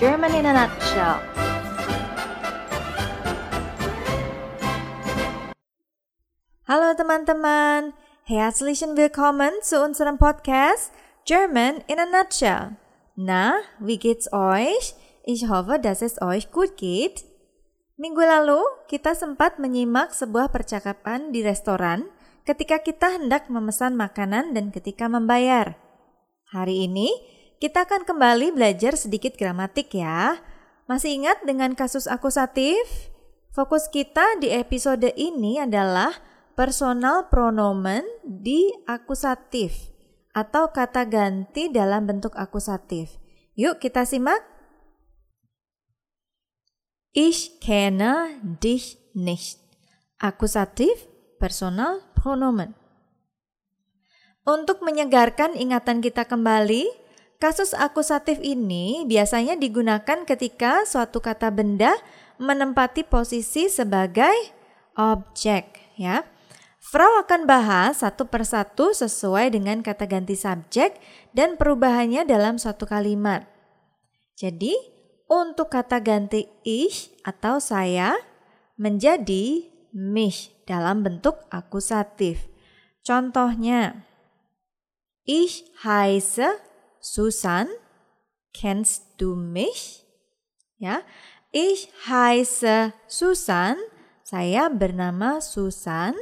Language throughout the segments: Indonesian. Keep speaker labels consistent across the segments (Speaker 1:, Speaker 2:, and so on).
Speaker 1: German in a nutshell. Halo teman-teman, herzlichen willkommen zu unserem Podcast German in a nutshell. Na, wie geht's euch? Ich hoffe, dass es euch gut geht. Minggu lalu, kita sempat menyimak sebuah percakapan di restoran ketika kita hendak memesan makanan dan ketika membayar. Hari ini, kita akan kembali belajar sedikit gramatik ya. Masih ingat dengan kasus akusatif? Fokus kita di episode ini adalah personal pronomen di akusatif atau kata ganti dalam bentuk akusatif. Yuk kita simak. Ich kenne dich nicht. Akusatif personal pronomen. Untuk menyegarkan ingatan kita kembali, kasus akusatif ini biasanya digunakan ketika suatu kata benda menempati posisi sebagai objek, ya. Frau akan bahas satu persatu sesuai dengan kata ganti subjek dan perubahannya dalam suatu kalimat. Jadi, untuk kata ganti ich atau saya menjadi mich dalam bentuk akusatif. Contohnya, Ich heiße Susan. Kennst du mich? Ya, ich heiße Susan. Saya bernama Susan.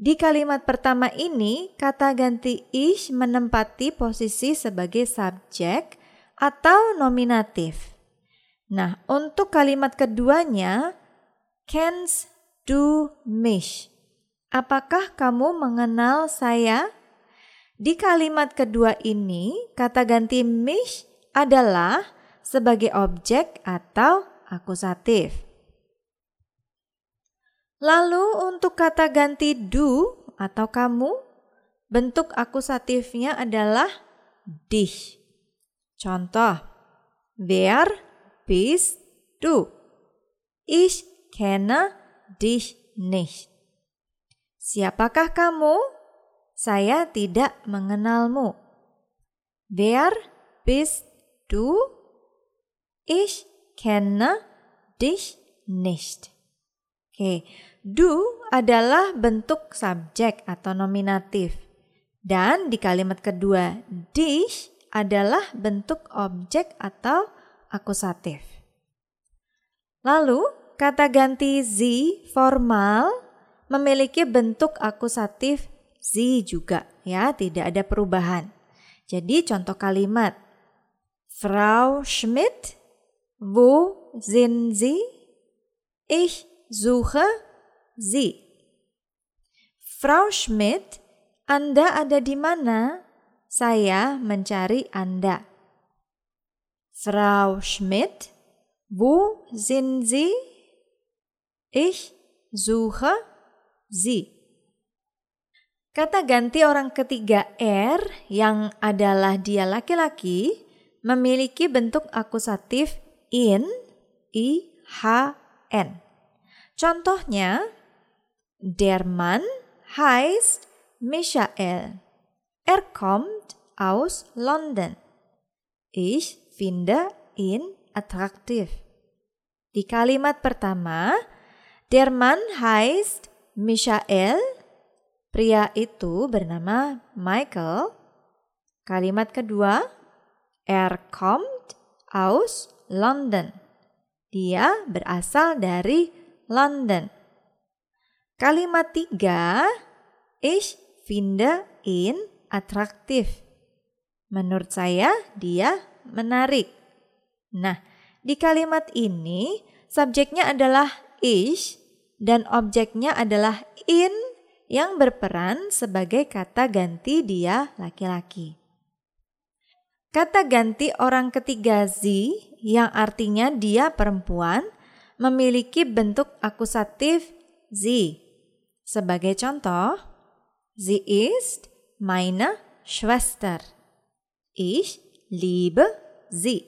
Speaker 1: Di kalimat pertama ini, kata ganti ich menempati posisi sebagai subjek atau nominatif. Nah, untuk kalimat keduanya, kennst du mich? Apakah kamu mengenal saya? Di kalimat kedua ini, kata ganti mich adalah sebagai objek atau akusatif. Lalu untuk kata ganti du atau kamu, bentuk akusatifnya adalah dich. Contoh, wer bist du? Ich kenne dich nicht. Siapakah kamu? Saya tidak mengenalmu. Wer bist du? Ich kenne dich nicht. Oke, du adalah bentuk subjek atau nominatif. Dan di kalimat kedua, dich adalah bentuk objek atau akusatif. Lalu, kata ganti z formal memiliki bentuk akusatif Z juga ya, tidak ada perubahan. Jadi contoh kalimat Frau Schmidt, wo sind Sie? Ich suche Sie. Frau Schmidt, Anda ada di mana? Saya mencari Anda. Frau Schmidt, wo sind Sie? Ich suche Sie. Kata ganti orang ketiga R yang adalah dia laki-laki memiliki bentuk akusatif in, i, h, n. Contohnya, der Mann heißt Michael. Er kommt aus London. Ich finde ihn attraktiv. Di kalimat pertama, der Mann heißt Michael Pria itu bernama Michael. Kalimat kedua, er kommt aus London. Dia berasal dari London. Kalimat tiga, ich finde ihn attraktiv. Menurut saya dia menarik. Nah, di kalimat ini subjeknya adalah ich dan objeknya adalah in yang berperan sebagai kata ganti dia laki-laki. Kata ganti orang ketiga Z yang artinya dia perempuan memiliki bentuk akusatif Z. Sebagai contoh, sie ist meine Schwester. Ich liebe sie.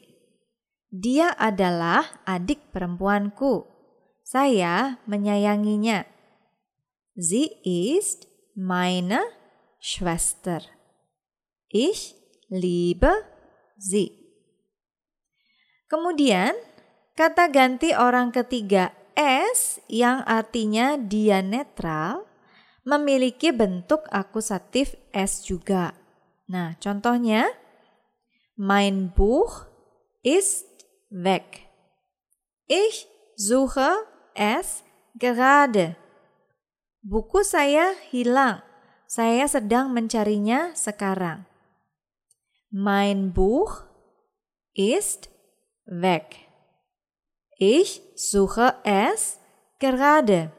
Speaker 1: Dia adalah adik perempuanku. Saya menyayanginya. Sie ist meine Schwester. Ich liebe sie. Kemudian, kata ganti orang ketiga S yang artinya dia netral memiliki bentuk akusatif S juga. Nah, contohnya Mein Buch ist weg. Ich suche es gerade. Buku saya hilang. Saya sedang mencarinya sekarang. Mein Buch ist weg. Ich suche es gerade.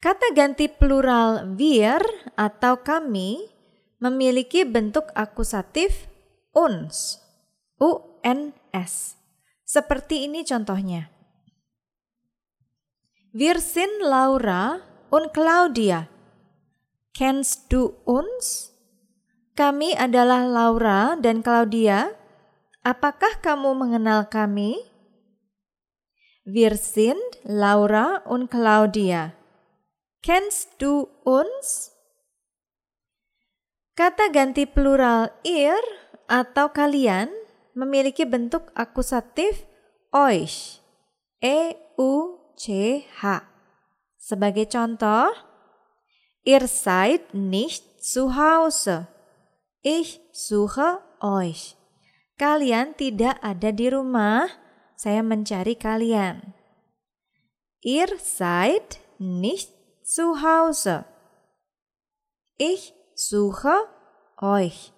Speaker 1: Kata ganti plural wir atau kami memiliki bentuk akusatif uns. U-N-S. Seperti ini contohnya. Wir sind Laura und Claudia. Kennst du uns? Kami adalah Laura dan Claudia. Apakah kamu mengenal kami? Wir sind Laura und Claudia. Kennst du uns? Kata ganti plural ihr atau kalian memiliki bentuk akusatif euch. E U C H. Sebagai contoh, ihr seid nicht zu Hause. Ich suche euch. Kalian tidak ada di rumah, saya mencari kalian. Ihr seid nicht zu Hause. Ich suche euch.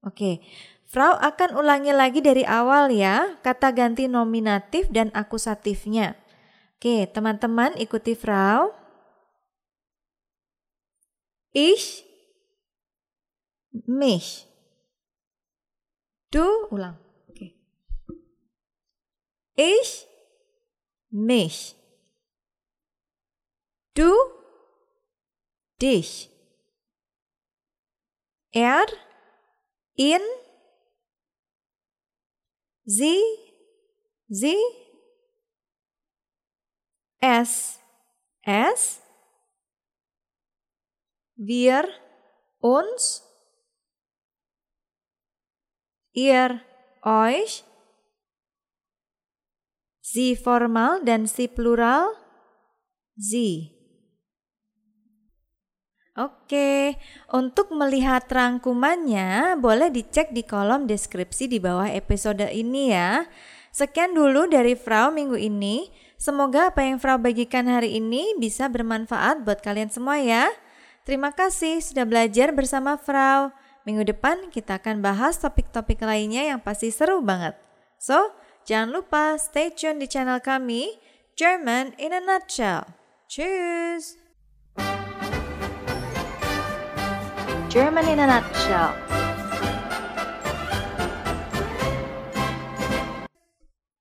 Speaker 1: Oke, Frau akan ulangi lagi dari awal ya, kata ganti nominatif dan akusatifnya. Oke, teman-teman ikuti Frau. Ich, mich. Du, ulang. Oke. Ich, mich. Du, dich. Er, in, Sie, sie, es, es, wir, uns, ihr, euch, sie formal dan si plural, sie. Oke, untuk melihat rangkumannya boleh dicek di kolom deskripsi di bawah episode ini ya. Sekian dulu dari Frau minggu ini. Semoga apa yang Frau bagikan hari ini bisa bermanfaat buat kalian semua ya. Terima kasih sudah belajar bersama Frau. Minggu depan kita akan bahas topik-topik lainnya yang pasti seru banget. So, jangan lupa stay tune di channel kami, German in a Nutshell. Cheers! German in a nutshell.